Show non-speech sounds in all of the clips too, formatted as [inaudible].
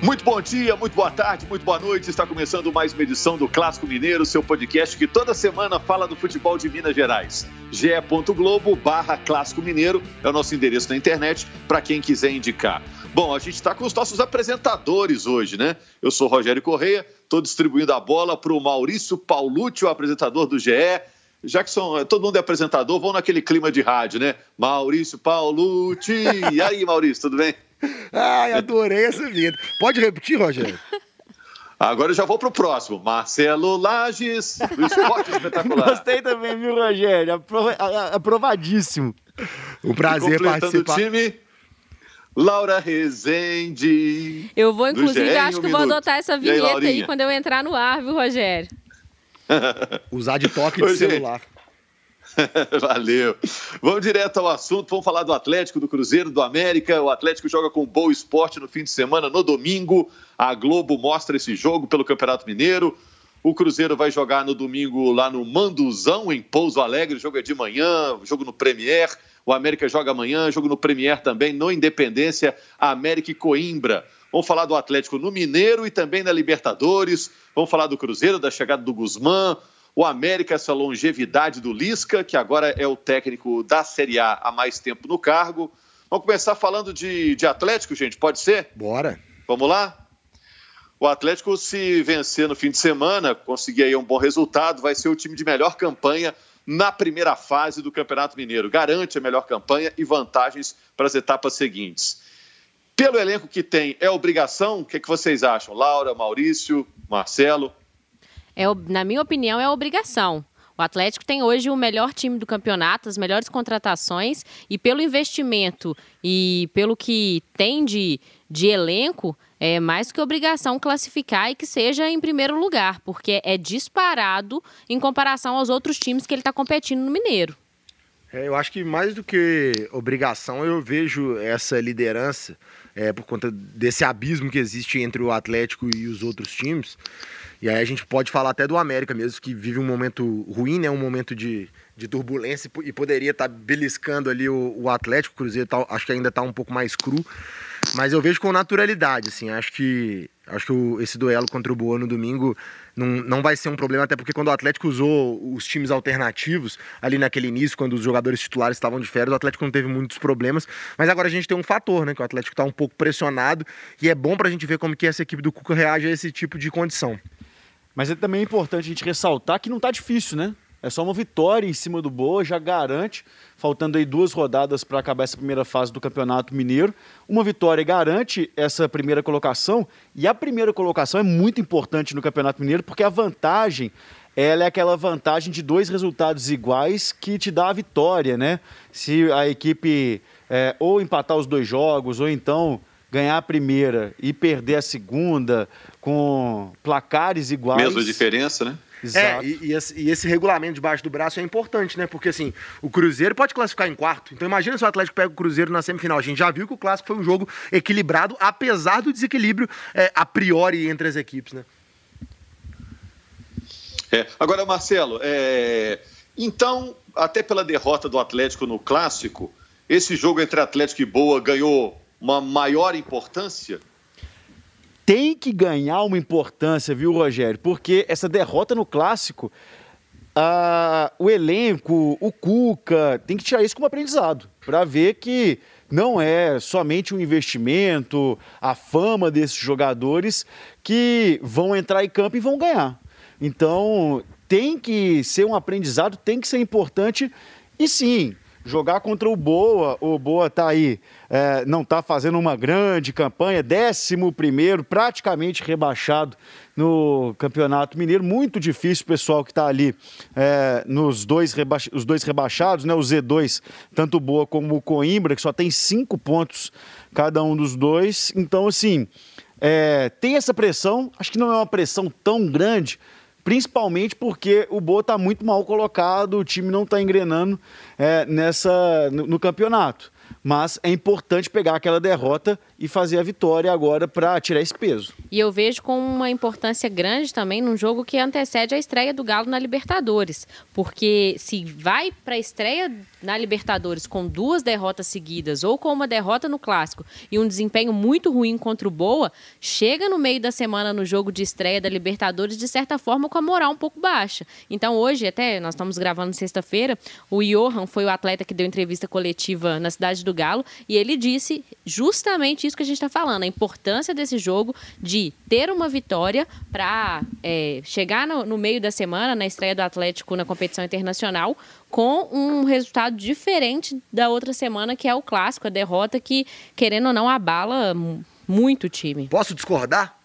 Muito bom dia, muito boa tarde, muito boa noite. Está começando mais uma edição do Clássico Mineiro, seu podcast que toda semana fala do futebol de Minas Gerais. ge.globo barra Clássico Mineiro é o nosso endereço na internet para quem quiser indicar. Bom, a gente está com os nossos apresentadores hoje, né? Eu sou Rogério Correia, estou distribuindo a bola para o Maurício Paulucci, o apresentador do GE. São, todo mundo é apresentador, vão naquele clima de rádio, né? Maurício Paulucci. E aí, Maurício, tudo bem? Ai, adorei essa vida. Pode repetir, Rogério? Agora eu já vou pro próximo. Marcelo Lages, do Esporte Espetacular. [laughs] Gostei também, viu, Rogério? Aprova aprovadíssimo. Um prazer participar. time, Laura Rezende. Eu vou, inclusive, acho que vou adotar essa vinheta aí, aí, quando eu entrar no ar, viu, Rogério? Usar de toque de celular. [laughs] Valeu. Vamos direto ao assunto. Vamos falar do Atlético, do Cruzeiro, do América. O Atlético joga com Boa Esporte no fim de semana, no domingo. A Globo mostra esse jogo pelo Campeonato Mineiro. O Cruzeiro vai jogar no domingo lá no Manduzão, em Pouso Alegre. O jogo é de manhã, jogo no Premier. O América joga amanhã, jogo no Premier também, no Independência, América e Coimbra. Vamos falar do Atlético no Mineiro e também na Libertadores. Vamos falar do Cruzeiro, da chegada do Guzmán o América, essa longevidade do Lisca, que agora é o técnico da Série A há mais tempo no cargo. Vamos começar falando de, de Atlético, gente, pode ser? Bora. Vamos lá? O Atlético, se vencer no fim de semana, conseguir aí um bom resultado, vai ser o time de melhor campanha na primeira fase do Campeonato Mineiro. Garante a melhor campanha e vantagens para as etapas seguintes. Pelo elenco que tem, é obrigação? O que, é que vocês acham? Laura, Maurício, Marcelo? É, na minha opinião, é obrigação. O Atlético tem hoje o melhor time do campeonato, as melhores contratações, e pelo investimento e pelo que tem de, de elenco, é mais que obrigação classificar e que seja em primeiro lugar, porque é disparado em comparação aos outros times que ele está competindo no Mineiro. É, eu acho que mais do que obrigação, eu vejo essa liderança é, por conta desse abismo que existe entre o Atlético e os outros times. E aí a gente pode falar até do América mesmo, que vive um momento ruim, né? Um momento de, de turbulência e poderia estar tá beliscando ali o, o Atlético. O Cruzeiro tá, acho que ainda está um pouco mais cru. Mas eu vejo com naturalidade, assim. Acho que, acho que o, esse duelo contra o Boa no domingo não, não vai ser um problema, até porque quando o Atlético usou os times alternativos ali naquele início, quando os jogadores titulares estavam de férias, o Atlético não teve muitos problemas. Mas agora a gente tem um fator, né? Que o Atlético está um pouco pressionado e é bom para a gente ver como que essa equipe do Cuca reage a esse tipo de condição. Mas é também importante a gente ressaltar que não está difícil, né? É só uma vitória em cima do Boa, já garante, faltando aí duas rodadas para acabar essa primeira fase do Campeonato Mineiro. Uma vitória garante essa primeira colocação, e a primeira colocação é muito importante no Campeonato Mineiro, porque a vantagem ela é aquela vantagem de dois resultados iguais que te dá a vitória, né? Se a equipe é, ou empatar os dois jogos, ou então ganhar a primeira e perder a segunda com placares iguais. Mesma diferença, né? Exato. É, e, e, esse, e, esse, regulamento debaixo do braço é importante, né? Porque assim, o Cruzeiro pode classificar em quarto. Então imagina se o Atlético pega o Cruzeiro na semifinal. A gente já viu que o clássico foi um jogo equilibrado, apesar do desequilíbrio é, a priori entre as equipes, né? É. Agora, Marcelo, é... então, até pela derrota do Atlético no clássico, esse jogo entre Atlético e Boa ganhou uma maior importância? Tem que ganhar uma importância, viu, Rogério? Porque essa derrota no clássico, o elenco, o Cuca, tem que tirar isso como aprendizado, para ver que não é somente um investimento, a fama desses jogadores que vão entrar em campo e vão ganhar. Então, tem que ser um aprendizado, tem que ser importante e sim, jogar contra o Boa. O Boa está aí, é, não está fazendo uma grande campanha, 11 primeiro, praticamente rebaixado no Campeonato Mineiro. Muito difícil, pessoal, que está ali é, nos dois, reba os dois rebaixados, né? O Z2, tanto o Boa como o Coimbra, que só tem cinco pontos cada um dos dois. Então, assim, é, tem essa pressão, acho que não é uma pressão tão grande principalmente porque o Boa está muito mal colocado, o time não está engrenando é, nessa, no, no campeonato. Mas é importante pegar aquela derrota e fazer a vitória agora para tirar esse peso. E eu vejo com uma importância grande também num jogo que antecede a estreia do Galo na Libertadores. Porque se vai para a estreia na Libertadores com duas derrotas seguidas ou com uma derrota no Clássico e um desempenho muito ruim contra o Boa, chega no meio da semana no jogo de estreia da Libertadores, de certa forma, com a moral um pouco baixa. Então hoje, até nós estamos gravando sexta-feira, o Johan foi o atleta que deu entrevista coletiva na cidade do Galo e ele disse justamente isso que a gente está falando, a importância desse jogo de ter uma vitória para é, chegar no, no, meio da semana, na estreia do Atlético na competição internacional, com um resultado diferente da outra semana, que é o clássico, a derrota que, querendo ou não, abala muito o time. Posso discordar?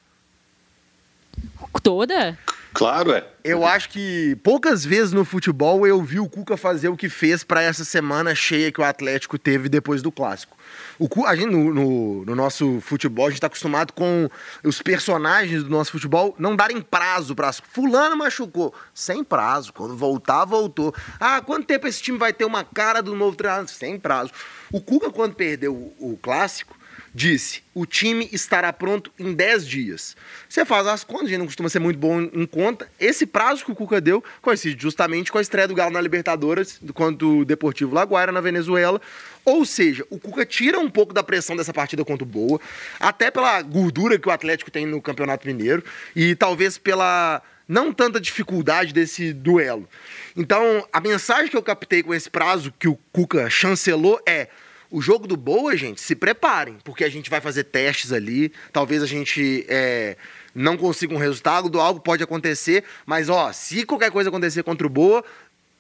Toda? Claro, é. Eu acho que poucas vezes no futebol eu vi o Cuca fazer o que fez para essa semana cheia que o Atlético teve depois do clássico. O, a gente, no, no, no nosso futebol, a gente está acostumado com os personagens do nosso futebol não darem prazo para. Fulano machucou. Sem prazo. Quando voltar, voltou. Ah, quanto tempo esse time vai ter uma cara do novo treinador? Sem prazo. O Cuca, quando perdeu o, o clássico, disse: o time estará pronto em 10 dias. Você faz as contas, a gente não costuma ser muito bom em conta. Esse prazo que o Cuca deu coincide justamente com a estreia do Galo na Libertadores, contra o Deportivo Laguaira, na Venezuela. Ou seja, o Cuca tira um pouco da pressão dessa partida contra o Boa, até pela gordura que o Atlético tem no Campeonato Mineiro e talvez pela não tanta dificuldade desse duelo. Então, a mensagem que eu captei com esse prazo que o Cuca chancelou é o jogo do Boa, gente, se preparem, porque a gente vai fazer testes ali. Talvez a gente é, não consiga um resultado, algo pode acontecer, mas ó, se qualquer coisa acontecer contra o Boa,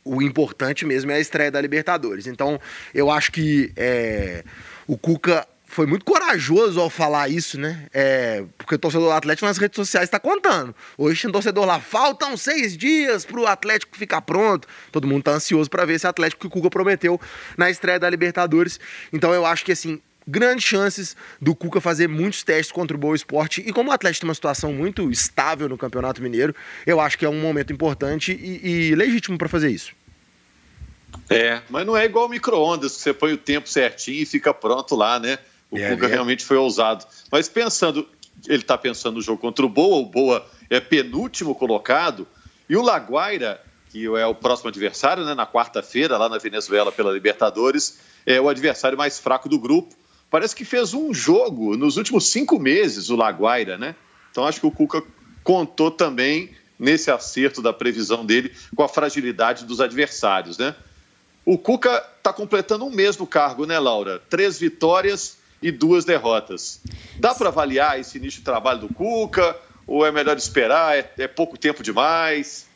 o importante mesmo é a estreia da Libertadores. Então, eu acho que é, o Cuca foi muito corajoso ao falar isso, né? É, porque o torcedor do Atlético nas redes sociais está contando. Hoje tem um torcedor lá, faltam seis dias para o Atlético ficar pronto. Todo mundo está ansioso para ver esse Atlético que o Cuca prometeu na estreia da Libertadores. Então eu acho que assim, grandes chances do Cuca fazer muitos testes contra o Boa Esporte. E como o Atlético tem uma situação muito estável no Campeonato Mineiro, eu acho que é um momento importante e, e legítimo para fazer isso. É, mas não é igual micro-ondas, que você põe o tempo certinho e fica pronto lá, né? O é, Cuca é. realmente foi ousado. Mas pensando, ele está pensando no jogo contra o Boa, o Boa é penúltimo colocado, e o Laguaira, que é o próximo adversário, né, na quarta-feira, lá na Venezuela pela Libertadores, é o adversário mais fraco do grupo. Parece que fez um jogo nos últimos cinco meses, o Laguaira, né? Então acho que o Cuca contou também nesse acerto da previsão dele com a fragilidade dos adversários, né? O Cuca está completando um mês no cargo, né, Laura? Três vitórias, e duas derrotas. Dá para avaliar esse início de trabalho do Cuca? Ou é melhor esperar? É, é pouco tempo demais?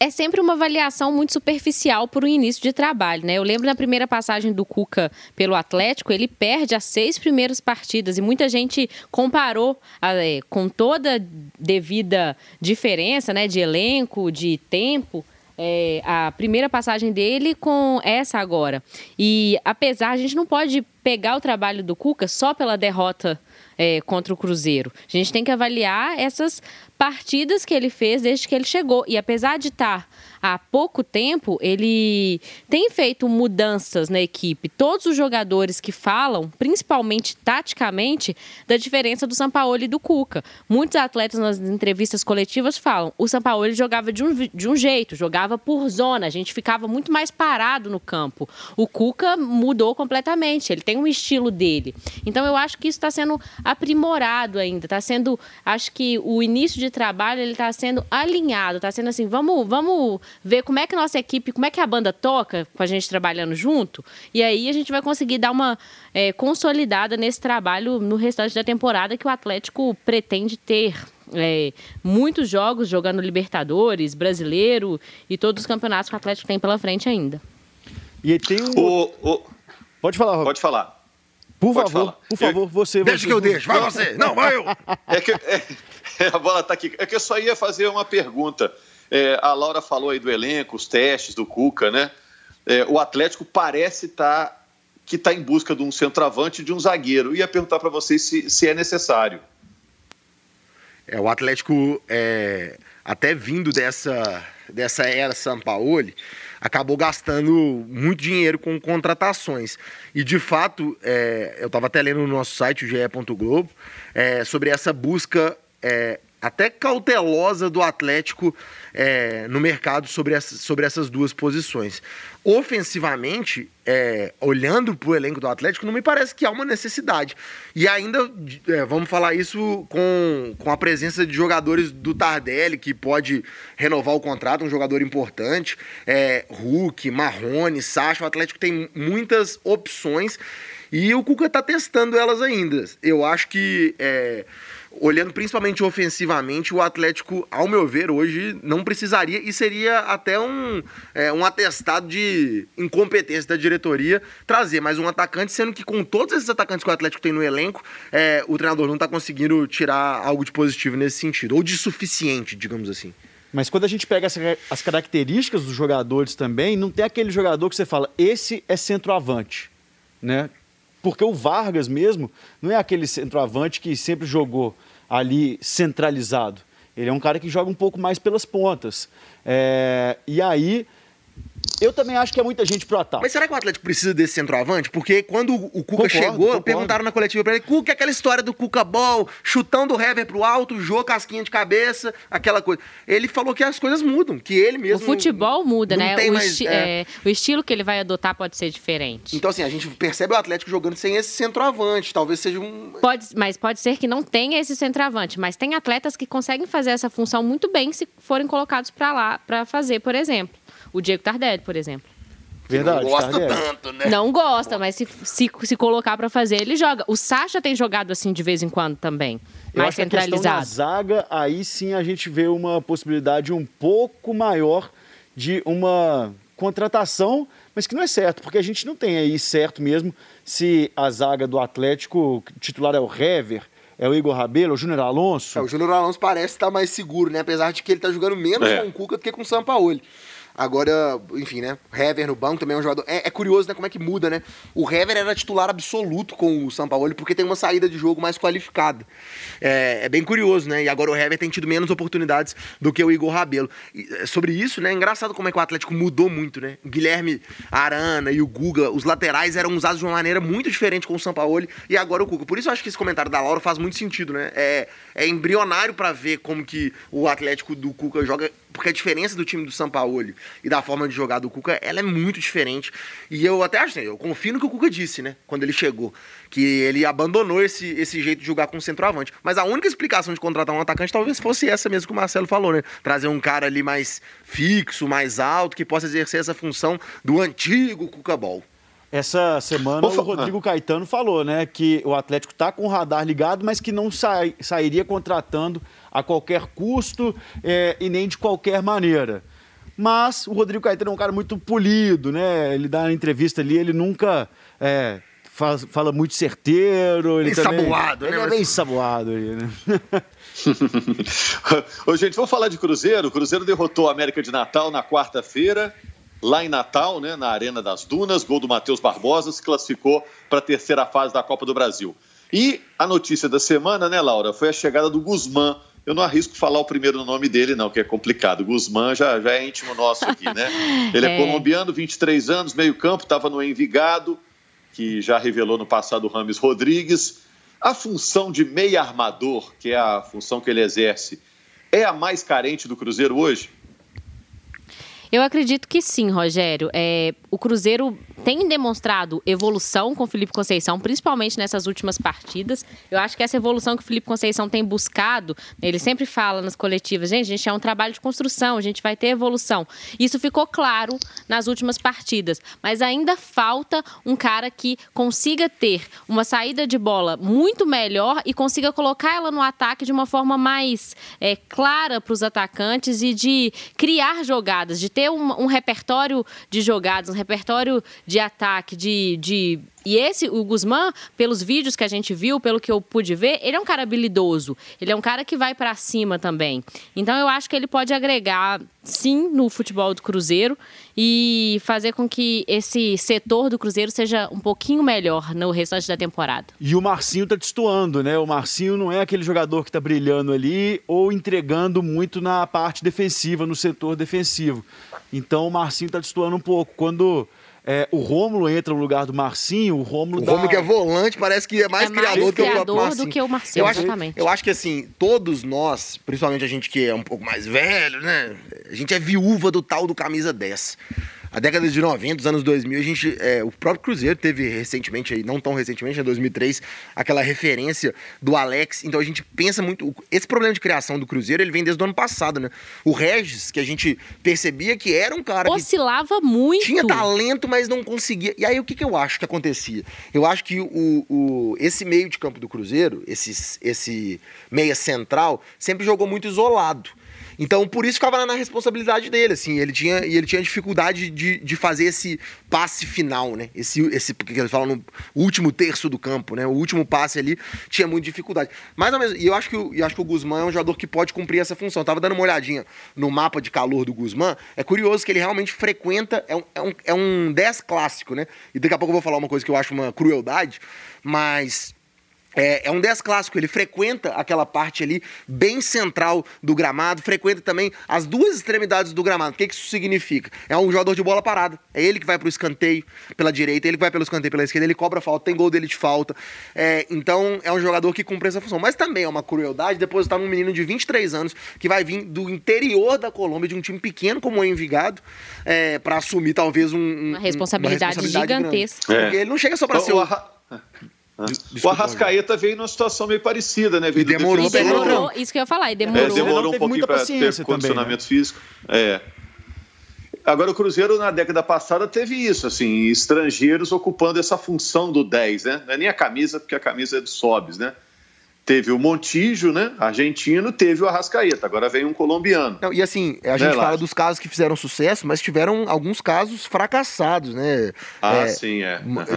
é sempre uma avaliação muito superficial por um início de trabalho, né? Eu lembro na primeira passagem do Cuca pelo Atlético, ele perde as seis primeiras partidas e muita gente comparou é, com toda devida diferença, né, de elenco, de tempo, é, a primeira passagem dele com essa agora. E apesar, a gente não pode pegar o trabalho do Cuca só pela derrota é, contra o Cruzeiro. A gente tem que avaliar essas partidas que ele fez desde que ele chegou. E apesar de estar há pouco tempo, ele tem feito mudanças na equipe. Todos os jogadores que falam, principalmente taticamente, da diferença do Sampaoli e do Cuca. Muitos atletas nas entrevistas coletivas falam: o Sampaoli jogava de um, de um jeito, jogava por zona, a gente ficava muito mais parado no campo. O Cuca mudou completamente, ele tem um estilo dele. Então eu acho que isso está sendo aprimorado ainda, está sendo, acho que o início de trabalho ele está sendo alinhado, está sendo assim, vamos, vamos ver como é que a nossa equipe, como é que a banda toca com a gente trabalhando junto, e aí a gente vai conseguir dar uma é, consolidada nesse trabalho no restante da temporada que o Atlético pretende ter. É, muitos jogos jogando Libertadores, Brasileiro e todos os campeonatos que o Atlético tem pela frente ainda. E tem um. O, o... Pode falar, Rob. Pode falar. Por Pode favor, falar. por favor, você. Deixa você, que eu deixo, vai você. Não, vai eu. [laughs] É que, é, [laughs] a bola está aqui. É que eu só ia fazer uma pergunta. É, a Laura falou aí do elenco, os testes do Cuca, né? É, o Atlético parece estar tá, que está em busca de um centroavante e de um zagueiro. Ia perguntar para vocês se, se, é necessário. É, o Atlético, é, até vindo dessa dessa era Sampaoli acabou gastando muito dinheiro com contratações. E de fato, é, eu estava até lendo no nosso site, o GE. Globo, é, sobre essa busca é, até cautelosa do Atlético é, no mercado sobre, essa, sobre essas duas posições. Ofensivamente, é, olhando para o elenco do Atlético, não me parece que há uma necessidade. E ainda, é, vamos falar isso com, com a presença de jogadores do Tardelli, que pode renovar o contrato, um jogador importante. É, Hulk, Marrone, Sacha, o Atlético tem muitas opções e o Cuca está testando elas ainda. Eu acho que é, olhando principalmente ofensivamente, o Atlético, ao meu ver, hoje não precisaria e seria até um, é, um atestado de incompetência da diretoria trazer mais um atacante, sendo que com todos esses atacantes que o Atlético tem no elenco, é, o treinador não está conseguindo tirar algo de positivo nesse sentido, ou de suficiente, digamos assim. Mas quando a gente pega as características dos jogadores também, não tem aquele jogador que você fala, esse é centroavante, né? Porque o Vargas mesmo não é aquele centroavante que sempre jogou ali centralizado. Ele é um cara que joga um pouco mais pelas pontas. É, e aí eu também acho que é muita gente pro ataque. Mas será que o Atlético precisa desse centroavante? Porque quando o Cuca concordo, chegou, concordo. perguntaram na coletiva pra ele, Cuca, aquela história do Cuca Ball, chutão do Hever pro alto, jô, casquinha de cabeça, aquela coisa. Ele falou que as coisas mudam, que ele mesmo... O futebol muda, né? O, mais, esti é... É, o, estilo que ele vai adotar pode ser diferente. Então, assim, a gente percebe o Atlético jogando sem esse centroavante. Talvez seja um... Pode, mas pode ser que não tenha esse centroavante. Mas tem atletas que conseguem fazer essa função muito bem se forem colocados para lá para fazer, por exemplo. O Diego Tardelli, por exemplo. Verdade. Não gosta Tardelli. tanto, né? Não gosta, mas se, se, se colocar para fazer, ele joga. O Sacha tem jogado assim de vez em quando também. Eu mais centralizado. na zaga, aí sim a gente vê uma possibilidade um pouco maior de uma contratação, mas que não é certo, porque a gente não tem aí certo mesmo se a zaga do Atlético titular é o Hever, é o Igor Rabelo, é o Júnior Alonso. É, o Júnior Alonso parece estar mais seguro, né? Apesar de que ele está jogando menos é. com o Cuca do que com o Sampaoli. Agora, enfim, né? Hever no banco também é um jogador. É, é, curioso, né? Como é que muda, né? O Hever era titular absoluto com o São Paulo porque tem uma saída de jogo mais qualificada. É, é, bem curioso, né? E agora o Hever tem tido menos oportunidades do que o Igor Rabelo. E, é, sobre isso, né? É engraçado como é que o Atlético mudou muito, né? O Guilherme Arana e o Guga, os laterais eram usados de uma maneira muito diferente com o São Paulo e agora o Cuca. Por isso eu acho que esse comentário da Laura faz muito sentido, né? É, é embrionário para ver como que o Atlético do Cuca joga porque a diferença do time do Sampaoli e da forma de jogar do Cuca, ela é muito diferente. E eu até acho, assim, eu confio no que o Cuca disse, né? Quando ele chegou. Que ele abandonou esse, esse jeito de jogar com o centroavante. Mas a única explicação de contratar um atacante talvez fosse essa mesmo que o Marcelo falou, né? Trazer um cara ali mais fixo, mais alto, que possa exercer essa função do antigo Cuca Ball. Essa semana o Rodrigo Caetano falou, né, que o Atlético está com o radar ligado, mas que não sai, sairia contratando a qualquer custo é, e nem de qualquer maneira. Mas o Rodrigo Caetano é um cara muito polido, né? Ele dá uma entrevista ali, ele nunca é, fala, fala, muito certeiro. Ele bem também, saboado, ele né? é bem saboado ali, né? [laughs] Ô, gente, vamos falar de Cruzeiro. O Cruzeiro derrotou a América de Natal na quarta-feira lá em Natal, né, na Arena das Dunas, gol do Matheus Barbosa, se classificou para a terceira fase da Copa do Brasil. E a notícia da semana, né, Laura, foi a chegada do Guzmán. Eu não arrisco falar o primeiro nome dele, não, que é complicado. Guzmán já, já é íntimo nosso aqui, né? [laughs] Ele é, é colombiano, 23 anos, meio-campo, estava no Envigado, que já revelou no passado o Rames Rodrigues. A função de meia armador, que é a função que ele exerce, é a mais carente do Cruzeiro hoje? Eu acredito que sim, Rogério. É, o Cruzeiro tem demonstrado evolução com o Felipe Conceição, principalmente nessas últimas partidas. Eu acho que essa evolução que o Felipe Conceição tem buscado, ele sempre fala nas coletivas, gente, a gente é um trabalho de construção, a gente vai ter evolução. Isso ficou claro nas últimas partidas, mas ainda falta um cara que consiga ter uma saída de bola muito melhor e consiga colocar ela no ataque de uma forma mais é, clara para os atacantes e de criar jogadas, de ter um, um repertório de jogadas, um repertório de ataque, de, de e esse, o Guzmán, pelos vídeos que a gente viu, pelo que eu pude ver, ele é um cara habilidoso. Ele é um cara que vai para cima também. Então eu acho que ele pode agregar, sim, no futebol do Cruzeiro e fazer com que esse setor do Cruzeiro seja um pouquinho melhor no restante da temporada. E o Marcinho tá destoando, né? O Marcinho não é aquele jogador que tá brilhando ali ou entregando muito na parte defensiva, no setor defensivo. Então o Marcinho tá destoando um pouco. Quando é, o Rômulo entra no lugar do Marcinho, o Rômulo O dá... Rômulo que é volante parece que é mais É mais criador, que o próprio criador do Marcinho. que o Marcinho, eu acho, exatamente. Eu acho que assim, todos nós, principalmente a gente que é um pouco mais velho, né? A gente é viúva do tal do camisa 10. A década de 90, os anos 2000, a gente, é, o próprio Cruzeiro teve recentemente, aí, não tão recentemente, em 2003, aquela referência do Alex. Então a gente pensa muito. Esse problema de criação do Cruzeiro, ele vem desde o ano passado, né? O Regis, que a gente percebia que era um cara que Oscilava muito. tinha talento, mas não conseguia. E aí o que, que eu acho que acontecia? Eu acho que o, o- esse meio de campo do Cruzeiro, esse, esse meia central, sempre jogou muito isolado. Então, por isso ficava na responsabilidade dele, assim, ele tinha, e ele tinha dificuldade de, de fazer esse passe final, né? Esse, esse, porque eles falam no último terço do campo, né? O último passe ali tinha muita dificuldade. Mas, ao mesmo, e eu acho, que, o- eu acho que o Guzmán é um jogador que pode cumprir essa função. Eu tava dando uma olhadinha no mapa de calor do Guzmán, é curioso que ele realmente frequenta, é um, é um, é um 10 clássico, né? E daqui a pouco eu vou falar uma coisa que eu acho uma crueldade, mas é, é um 10 clássico, ele frequenta aquela parte ali bem central do gramado, frequenta também as duas extremidades do gramado. O que, que isso significa? É um jogador de bola parada. É ele que vai pro escanteio pela direita, ele que vai pelo escanteio pela esquerda, ele cobra falta, tem gol dele de falta. É, então é um jogador que cumpre essa função. Mas também é uma crueldade depositar num menino de 23 anos que vai vir do interior da Colômbia, de um time pequeno como o Envigado, é, para assumir talvez um, um- Uma responsabilidade responsabilidade gigantesca. É. Porque ele não chega só para Então, ser o o. Arra- o Desculpa, Arrascaeta veio numa situação meio parecida, né? Veio demorou E ele demorou, isso que eu ia falar, e É, demorou. Ele demorou um pouquinho para paciência ter condicionamento também, físico. É. Agora, o Cruzeiro, na década passada, teve isso, assim, estrangeiros ocupando essa função do 10, né? Não é nem a camisa, porque a camisa é do Sobes, né? Teve o Montijo, né? Argentino, teve o Arrascaeta. Agora vem um colombiano. Não, e assim, a Né, gente fala Lázaro? dos casos que fizeram sucesso, mas tiveram alguns casos fracassados, né? Ah, É, sim, é. m- Aham.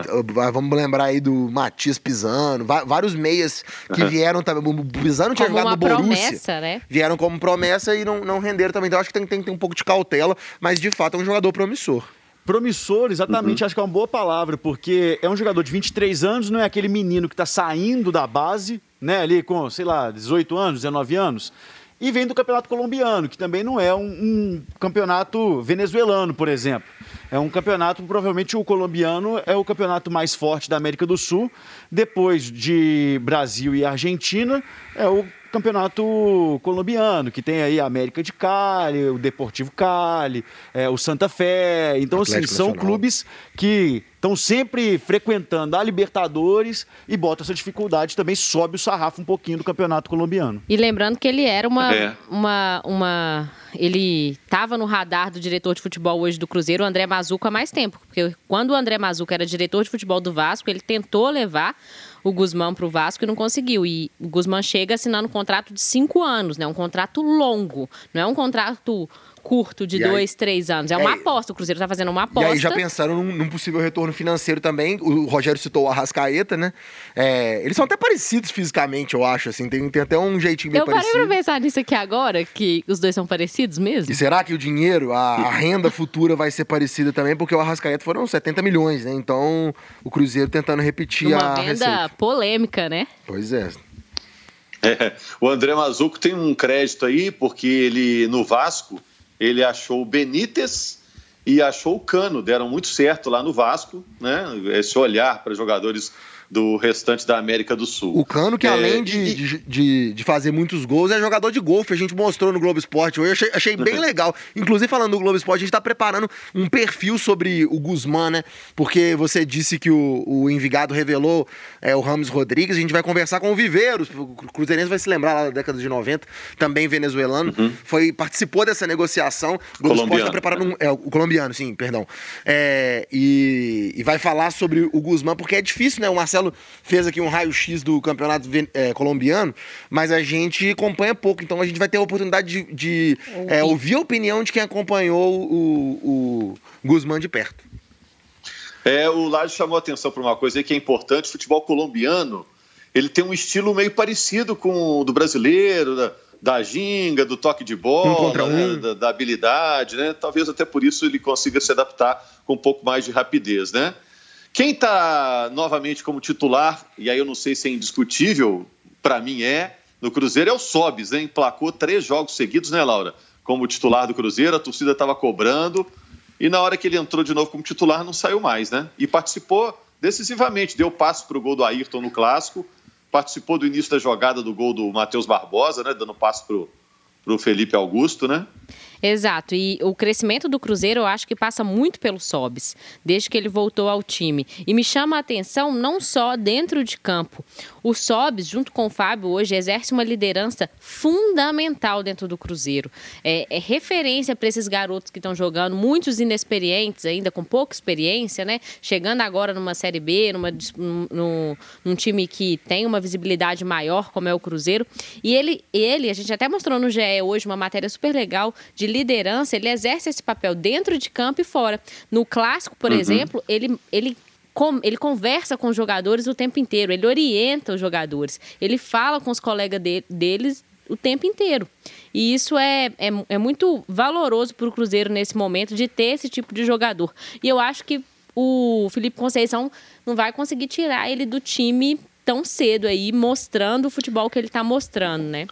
eh, Vamos lembrar aí do Matias Pisano, vários meias que vieram também. O Pisano tinha Como jogado uma no Borussia. promessa, né? Vieram como promessa e não, não renderam também. Então acho que tem, tem que ter um pouco de cautela, mas de fato é um jogador promissor. Promissor, exatamente, acho que é uma boa palavra, porque é um jogador de 23 anos, não é aquele menino que está saindo da base, né, ali com, sei lá, 18 anos, 19 anos, e vem do campeonato colombiano, que também não é um, um campeonato venezuelano, por exemplo. É um campeonato, provavelmente o colombiano é o campeonato mais forte da América do Sul, depois de Brasil e Argentina, é o campeonato colombiano, que tem aí a América de Cali, o Deportivo Cali, é, o Santa Fé. Então, assim, Atlético são Nacional. clubes que estão sempre frequentando a Libertadores e botam essa dificuldade também, sobe o sarrafo um pouquinho do campeonato colombiano. E lembrando que ele era uma. É. uma, uma ele estava no radar do diretor de futebol hoje do Cruzeiro, o André Mazuco, há mais tempo. Porque quando o André Mazuco era diretor de futebol do Vasco, ele tentou levar o Guzmán para o Vasco e não conseguiu. E o Guzmán chega assinando um contrato de cinco anos, né? Um contrato longo. Não é um contrato curto de E aí- dois, três anos. É uma É, aposta. O Cruzeiro está fazendo uma E aposta. aí, já pensaram num, num possível retorno financeiro também, o Rogério citou o Arrascaeta, né? É, eles são até parecidos fisicamente, eu acho, assim, tem, tem até um jeitinho meio Eu parei parecido. pra pensar nisso aqui agora, que os dois são parecidos mesmo. E será que o dinheiro, a, a [laughs] renda futura vai ser parecida também? Porque o Arrascaeta foram 70 milhões, né? Então, o Cruzeiro tentando repetir Uma a venda receita. polêmica, né? Pois é. É, o André Mazuco tem um crédito aí, porque ele, no Vasco, ele achou o Benítez e achou o Cano. Deram muito certo lá no Vasco, né? Esse olhar para jogadores do restante da América do Sul. O Cano, que É, além de, e- de, de- de fazer muitos gols, é jogador de golfe. A gente mostrou no Globo Esporte hoje. Achei, achei bem [laughs] legal. Inclusive, falando do Globo Esporte, a gente tá preparando um perfil sobre o Guzmán, né? Porque você disse que o, o Envigado revelou é, o Ramos Rodrigues. A gente vai conversar com o Viveiros. O Cruzeirense vai se lembrar lá da década de 90, também venezuelano. Foi, participou dessa negociação. O Globo Esporte tá Colombiano. preparando um, é, o colombiano, sim, perdão. É, e, e vai falar sobre o Guzmán, porque é difícil, né? O Marcelo fez aqui um raio-x do campeonato é, colombiano, mas a gente acompanha pouco, então a gente vai ter a oportunidade de, de, é, ouvir a opinião de quem acompanhou o, o Guzmán de perto. É, o Laje chamou atenção para uma coisa aí que é importante: o futebol colombiano ele tem um estilo meio parecido com o do brasileiro, da, da ginga, do toque de bola, um contra um. né, da, da, habilidade, né? Talvez até por isso ele consiga se adaptar com um pouco mais de rapidez, né? Quem está novamente como titular, e aí eu não sei se é indiscutível, para mim é, no Cruzeiro é o Sobis, né? Emplacou três jogos seguidos, né, Laura? Como titular do Cruzeiro, a torcida estava cobrando, e na hora que ele entrou de novo como titular, não saiu mais, né? E participou decisivamente, deu passo para o gol do Ayrton no Clássico, participou do início da jogada do gol do Matheus Barbosa, né? Dando passo para o Felipe Augusto, né? Exato, e o crescimento do Cruzeiro eu acho que passa muito pelo Sobis, desde que ele voltou ao time. E me chama a atenção não só dentro de campo. O Sobis, junto com o Fábio, hoje exerce uma liderança fundamental dentro do Cruzeiro. É, é referência para esses garotos que estão jogando, muitos inexperientes ainda, com pouca experiência, né? Chegando agora numa Série B, numa, num, num time que tem uma visibilidade maior, como é o Cruzeiro. E ele, ele, a gente até mostrou no GE hoje uma matéria super legal de liderança, ele exerce esse papel dentro de campo e fora. No clássico, por uhum. exemplo, ele, ele ele conversa com os jogadores o tempo inteiro, ele orienta os jogadores, ele fala com os colegas de, deles o tempo inteiro. E isso é, é, é muito valoroso para o Cruzeiro nesse momento de ter esse tipo de jogador. E eu acho que o Felipe Conceição não vai conseguir tirar ele do time tão cedo aí, mostrando o futebol que ele está mostrando, né?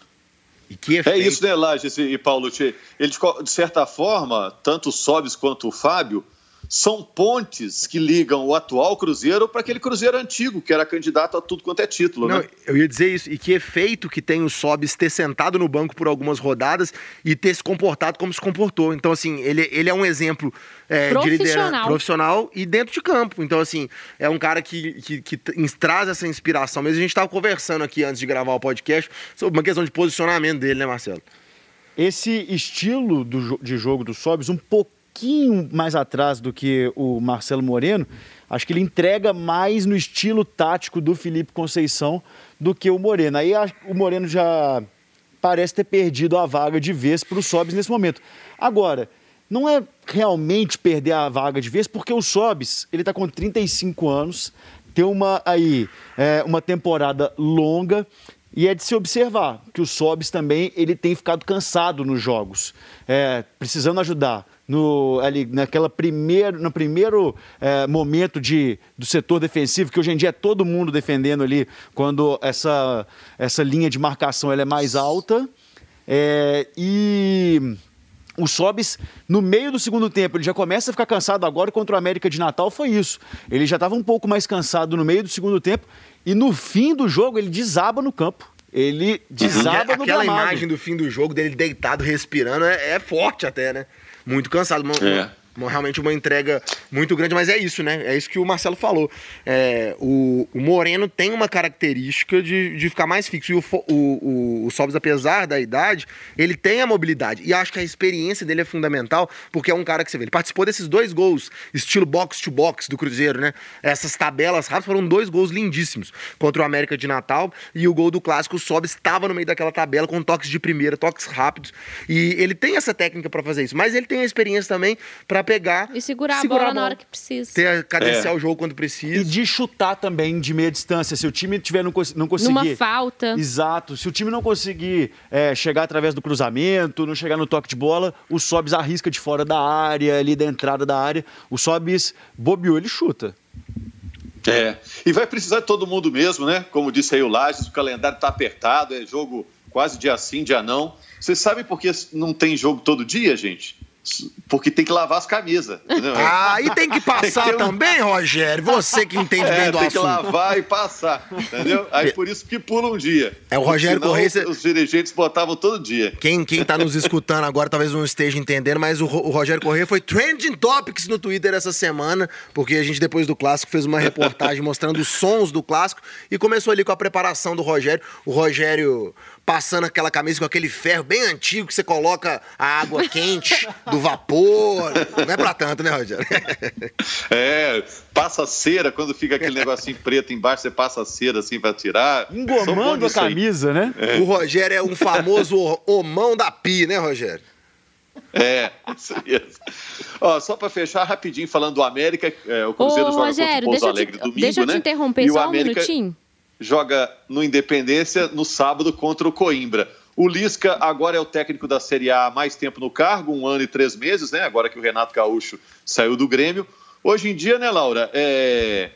É isso, né, Lages e Paulo? Ele, de certa forma, tanto o Sobis quanto o Fábio são pontes que ligam o atual Cruzeiro para aquele Cruzeiro antigo, que era candidato a tudo quanto é título. Não, né? Eu ia dizer isso. E que efeito que tem o Sobis ter sentado no banco por algumas rodadas e ter se comportado como se comportou. Então, assim, ele, ele é um exemplo é, de liderança profissional e dentro de campo. Então, assim, é um cara que, que, que traz essa inspiração. Mas a gente estava conversando aqui antes de gravar o podcast sobre uma questão de posicionamento dele, né, Marcelo? Esse estilo do, de jogo do Sobis, um pouco pouquinho mais atrás do que o Marcelo Moreno, acho que ele entrega mais no estilo tático do Felipe Conceição do que o Moreno. Aí o Moreno já parece ter perdido a vaga de vez para o Sobis nesse momento. Agora, não é realmente perder a vaga de vez, porque o Sobis ele está com 35 anos, tem uma aí é, uma temporada longa e é de se observar que o Sobis também ele tem ficado cansado nos jogos, é, precisando ajudar no, ali, naquela primeiro, no primeiro é, momento de, do setor defensivo, que hoje em dia é todo mundo defendendo ali, quando essa, essa linha de marcação ela é mais alta. É, e o Sobis, no meio do segundo tempo, ele já começa a ficar cansado agora contra o América de Natal, foi isso. Ele já estava um pouco mais cansado no meio do segundo tempo e no fim do jogo ele desaba no campo. Ele desaba uhum. no Aquela imagem do fim do jogo dele deitado, respirando, é, é forte até, né? Muito cansado. É realmente uma entrega muito grande, mas é isso, né? É isso que o Marcelo falou. É, o, o, Moreno tem uma característica de, de ficar mais fixo. E o, o, o, Sobs, apesar da idade, ele tem a mobilidade. E acho que a experiência dele é fundamental, porque é um cara que você vê. Ele participou desses dois gols, estilo box-to-box do Cruzeiro, né? Essas tabelas rápidas foram dois gols lindíssimos contra o América de Natal. E o gol do clássico, o Sobs estava no meio daquela tabela com toques de primeira, toques rápidos. E ele tem essa técnica para fazer isso, mas ele tem a experiência também para pegar. E segurar, segurar a, bola a, bola na hora que precisa. Ter, cadenciar é. o jogo quando precisa. E de chutar também de meia distância. Se o time tiver não, não conseguir. Numa falta. Exato. Se o time não conseguir é, chegar através do cruzamento, não chegar no toque de bola, o Sobis arrisca de fora da área, ali da entrada da área. O Sobis bobeou, ele chuta. É. E vai precisar de todo mundo mesmo, né? Como disse aí o Lages, o calendário está apertado, é jogo quase dia sim, dia não. Vocês sabem por que não tem jogo todo dia, gente? Porque tem que lavar as camisas. Entendeu? [laughs] Ah, e tem que passar tem que um... também, Rogério? Você que entende é, bem do tem assunto. Tem que lavar e passar, entendeu? Aí por isso que pula um dia. É o Rogério Correia. Os dirigentes botavam todo dia. Quem, quem tá nos escutando agora talvez não esteja entendendo, mas o, o Rogério Correia foi trending topics no Twitter essa semana, porque a gente depois do clássico fez uma reportagem [laughs] mostrando os sons do clássico e começou ali com a preparação do Rogério. O Rogério passando aquela camisa com aquele ferro bem antigo que você coloca a água quente do vapor. Não é pra tanto, né, Rogério? É, passa cera, quando fica aquele negocinho preto embaixo, você passa cera assim pra tirar. Engomando a camisa, né? É. O Rogério é um famoso homão da pi, né, Rogério? É, isso mesmo. Ó, só para fechar rapidinho, falando do América, é, o Cruzeiro Ô, joga Rogério, contra o Pouso deixa eu Alegre te, domingo, deixa eu te né? interromper E o só um América minutinho. Joga no Independência no sábado contra o Coimbra. O Lisca agora é o técnico da Série A há mais tempo no cargo, um ano e três meses, né? Agora que o Renato Gaúcho saiu do Grêmio. Hoje em dia, né, Laura? É...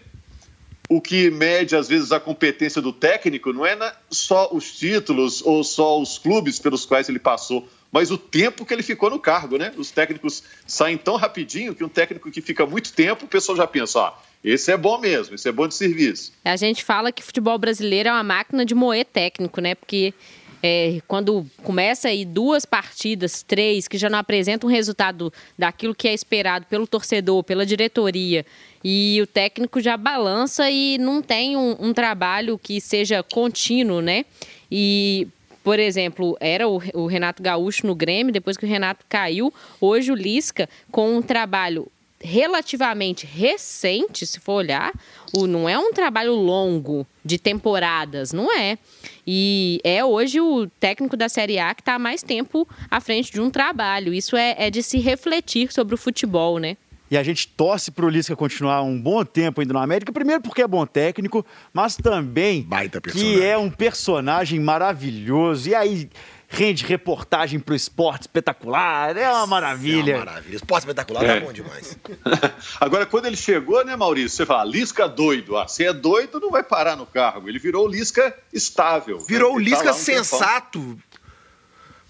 O que mede, às vezes, a competência do técnico não é só os títulos ou só os clubes pelos quais ele passou, mas o tempo que ele ficou no cargo, né? Os técnicos saem tão rapidinho que um técnico que fica muito tempo, o pessoal já pensa, ó, esse é bom mesmo, esse é bom de serviço. A gente fala que futebol brasileiro é uma máquina de moer técnico, né? Porque é, quando começa aí duas partidas, três, que já não apresentam um resultado daquilo que é esperado pelo torcedor, pela diretoria, e o técnico já balança e não tem um, um trabalho que seja contínuo, né? E por exemplo, era o, o Renato Gaúcho no Grêmio, depois que o Renato caiu, hoje o Lisca, com um trabalho relativamente recente, se for olhar, o, não é um trabalho longo de temporadas, não é. E é hoje o técnico da Série A que está há mais tempo à frente de um trabalho. Isso é, é de se refletir sobre o futebol, né? E a gente torce pro Lisca continuar um bom tempo ainda no América, primeiro porque é bom técnico, mas também Baita que é um personagem maravilhoso. E aí rende reportagem pro esporte espetacular, é uma maravilha. É uma maravilha. Esporte espetacular É. tá bom demais. [laughs] Agora, quando ele chegou, né, Maurício? Você fala, Lisca doido. Ah, se é doido, não vai parar no cargo. Ele virou o Lisca estável. Virou o Ele tá Lisca lá um tempão. sensato.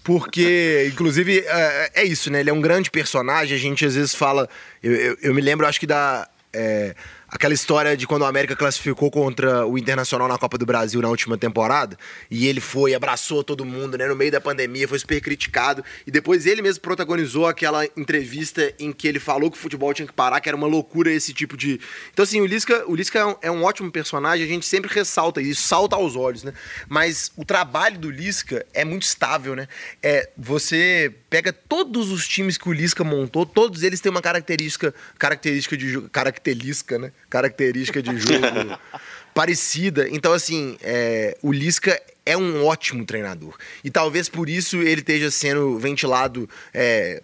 Porque, [laughs] inclusive, é, é isso, né? Ele é um grande personagem. A gente às vezes fala. Eu, eu- eu me lembro, acho que da. é, aquela história de quando o América classificou contra o Internacional na Copa do Brasil na última temporada. E ele foi, abraçou todo mundo, né? No meio da pandemia, foi super criticado. E depois ele mesmo protagonizou aquela entrevista em que ele falou que o futebol tinha que parar, que era uma loucura esse tipo de. Então, assim, o Lisca, o Lisca é, um, é um ótimo personagem, a gente sempre ressalta isso, salta aos olhos, né? Mas o trabalho do Lisca é muito estável, né? É, você pega todos os times que o Lisca montou, todos eles têm uma característica, característica de característica, né? Característica de jogo [laughs] parecida. Então, assim, é, o Lisca é um ótimo treinador. E talvez por isso ele esteja sendo ventilado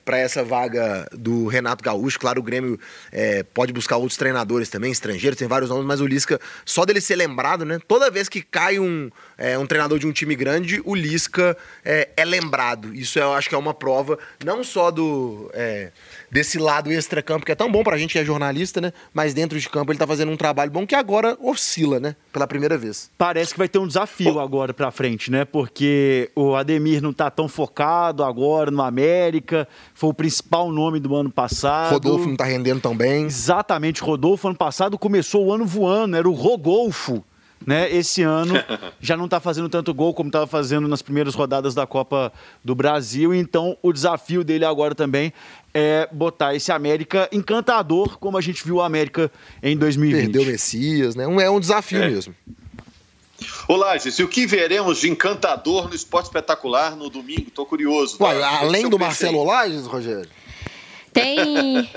para essa vaga do Renato Gaúcho. Claro, o Grêmio é, pode buscar outros treinadores também, estrangeiros, tem vários nomes, mas o Lisca, só dele ser lembrado, né? Toda vez que cai um, é, um treinador de um time grande, o Lisca é, é lembrado. Isso eu acho que é uma prova, não só do. é, desse lado extra-campo, que é tão bom pra gente que é jornalista, né? Mas dentro de campo ele tá fazendo um trabalho bom que agora oscila, né? Pela primeira vez. Parece que vai ter um desafio agora pra frente, né? Porque o Ademir não tá tão focado agora no América, foi o principal nome do ano passado. Rodolfo não tá rendendo tão bem. Exatamente, Rodolfo ano passado começou o ano voando, era o Rodolfo. Né? Esse ano [laughs] já não está fazendo tanto gol como estava fazendo nas primeiras rodadas da Copa do Brasil. Então o desafio dele agora também é botar esse América encantador, como a gente viu o América em 2020. Perdeu o Messias, né? Um, é um desafio É. mesmo. Ô, Lages, e o que veremos de encantador no esporte espetacular no domingo? Tô curioso. Uai, tá? além do Marcelo. Lages, Rogério? Tem.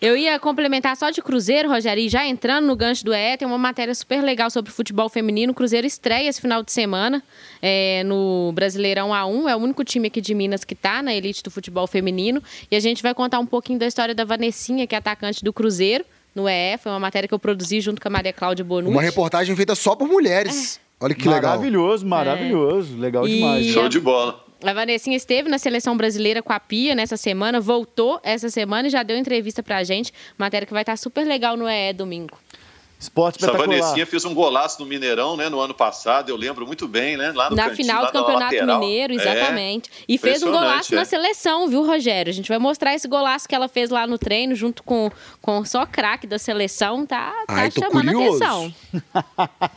Eu ia complementar só de Cruzeiro, Rogério, e já entrando no gancho do EE, tem uma matéria super legal sobre futebol feminino. O Cruzeiro estreia esse final de semana é, no Brasileirão A1. É o único time aqui de Minas que está na elite do futebol feminino. E a gente vai contar um pouquinho da história da Vanessinha, que é atacante do Cruzeiro, no EE. Foi uma matéria que eu produzi junto com a Maria Cláudia Bonucci. Uma reportagem feita só por mulheres. Olha que legal. maravilhoso, maravilhoso. Legal E- demais. Show de bola. A Vanessinha esteve na seleção brasileira com a Pia nessa semana, voltou essa semana e já deu entrevista pra gente. Matéria que vai estar super legal no EE domingo. Esporte Essa. Vanessinha fez um golaço no Mineirão, né, no ano passado, eu lembro muito bem, né, lá no na cantinho, final do Campeonato lateral. Mineiro, É. exatamente. E fez um golaço é. na seleção, viu, Rogério? A gente vai mostrar esse golaço que ela fez lá no treino, junto com, com só craque da seleção. Tá, tá Ai, tô chamando curioso. atenção. [laughs]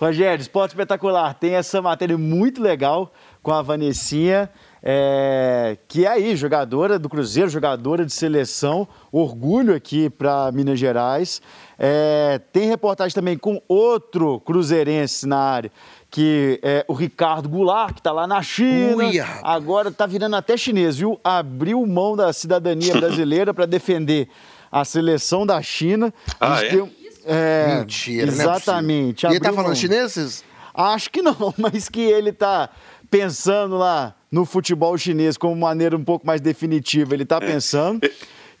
Rogério, Esporte Espetacular, tem essa matéria muito legal com a Vanessinha, é, que é aí, jogadora do Cruzeiro, jogadora de seleção, orgulho aqui para Minas Gerais. É, tem reportagem também com outro cruzeirense na área, que é o Ricardo Goulart, que está lá na China. Ui, rapaz. agora está virando até chinês, viu? Abriu mão da cidadania brasileira para defender a seleção da China. Ah, Diz é? um- é, Mentira, não é Exatamente. E ele tá falando mão. chineses? Acho que não, [laughs] mas que ele tá pensando lá no futebol chinês como maneira um pouco mais definitiva ele está pensando.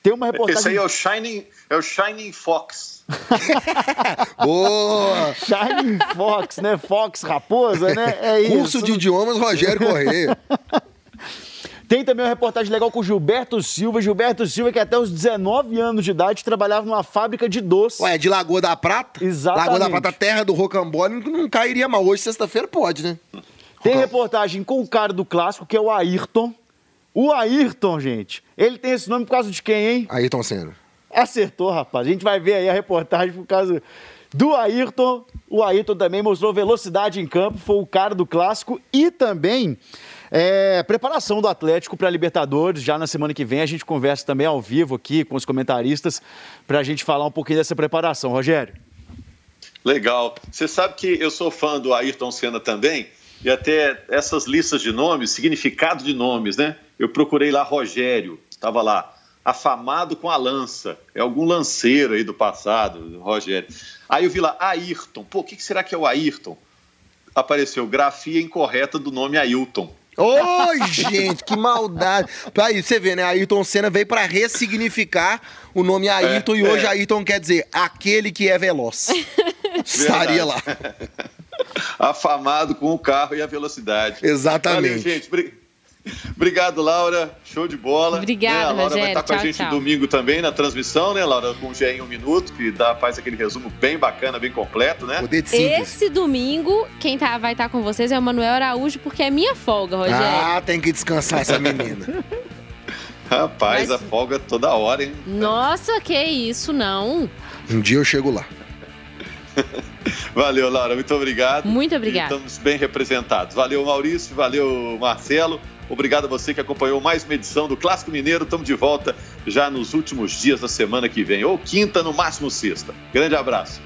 Tem uma reportagem. Esse aí é o Shining, é o Shining Fox. [laughs] Boa! Shining Fox, né? Fox Raposa, né? É isso. Curso de idiomas Rogério Correia. [laughs] Tem também uma reportagem legal com o Gilberto Silva. Gilberto Silva, que até os 19 anos de idade trabalhava numa fábrica de doce. Ué, de Lagoa da Prata? Exatamente. Lagoa da Prata, terra do rocambole, não cairia mal. Hoje, sexta-feira, pode, né? Tem reportagem com o cara do clássico, que é o Ayrton. O Ayrton, gente, ele tem esse nome por causa de quem, hein? Ayrton Senna. Acertou, rapaz. A gente vai ver aí a reportagem por causa do Ayrton. O Ayrton também mostrou velocidade em campo, foi o cara do clássico e também é, preparação do Atlético para a Libertadores. Já na semana que vem a gente conversa também ao vivo aqui com os comentaristas para a gente falar um pouquinho dessa preparação. Rogério. Legal. Você sabe que eu sou fã do Ayrton Senna também e até essas listas de nomes, significado de nomes, né? Eu procurei lá Rogério, estava lá, afamado com a lança. É algum lanceiro aí do passado, Rogério. Aí eu vi lá, Ayrton. Pô, o que será que é o Ayrton? Apareceu grafia incorreta do nome Ailton. Oi, gente, que maldade. Aí você vê, né? Ayrton Senna veio para ressignificar o nome Ayrton é, e hoje é. Ayrton quer dizer aquele que é veloz. [laughs] Estaria lá. [laughs] Afamado com o carro e a velocidade. Exatamente. Valeu, gente. Obrigado, Laura. Show de bola. Obrigada, né? A Laura Rogério. vai estar com tchau, a gente tchau. domingo também na transmissão, né, Laura? Com o GE em um minuto, que dá, faz aquele resumo bem bacana, bem completo, né? Poder de. Esse domingo, quem tá, vai estar com vocês é o Manuel Araújo, porque é minha folga, Rogério. Ah, tem que descansar essa menina. [laughs] Rapaz, Mas- a folga toda hora, hein? Nossa, que isso, não. Um dia eu chego lá. [laughs] Valeu, Laura. Muito obrigado. Muito obrigada. Estamos bem representados. Valeu, Maurício. Valeu, Marcelo. Obrigado a você que acompanhou mais uma edição do Clássico Mineiro. Estamos de volta já nos últimos dias da semana que vem, ou quinta, no máximo sexta. Grande abraço.